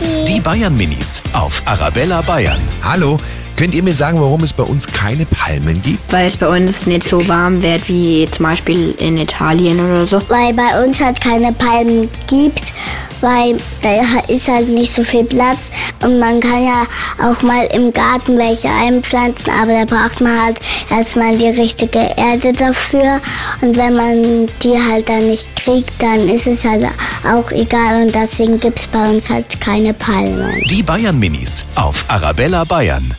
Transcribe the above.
Die Bayern Minis auf Arabella Bayern. Hallo, könnt ihr mir sagen, warum es bei uns keine Palmen gibt? weil es bei uns nicht so warm wird wie zum Beispiel in Italien oder so. Weil bei uns halt keine Palmen gibt, weil da ist halt nicht so viel Platz und man kann ja auch mal im Garten welche einpflanzen, aber da braucht man halt erstmal die richtige Erde dafür und wenn man die halt dann nicht kriegt, dann ist es halt auch egal und deswegen gibt es bei uns halt keine Palmen. Die Bayern Minis auf Arabella Bayern.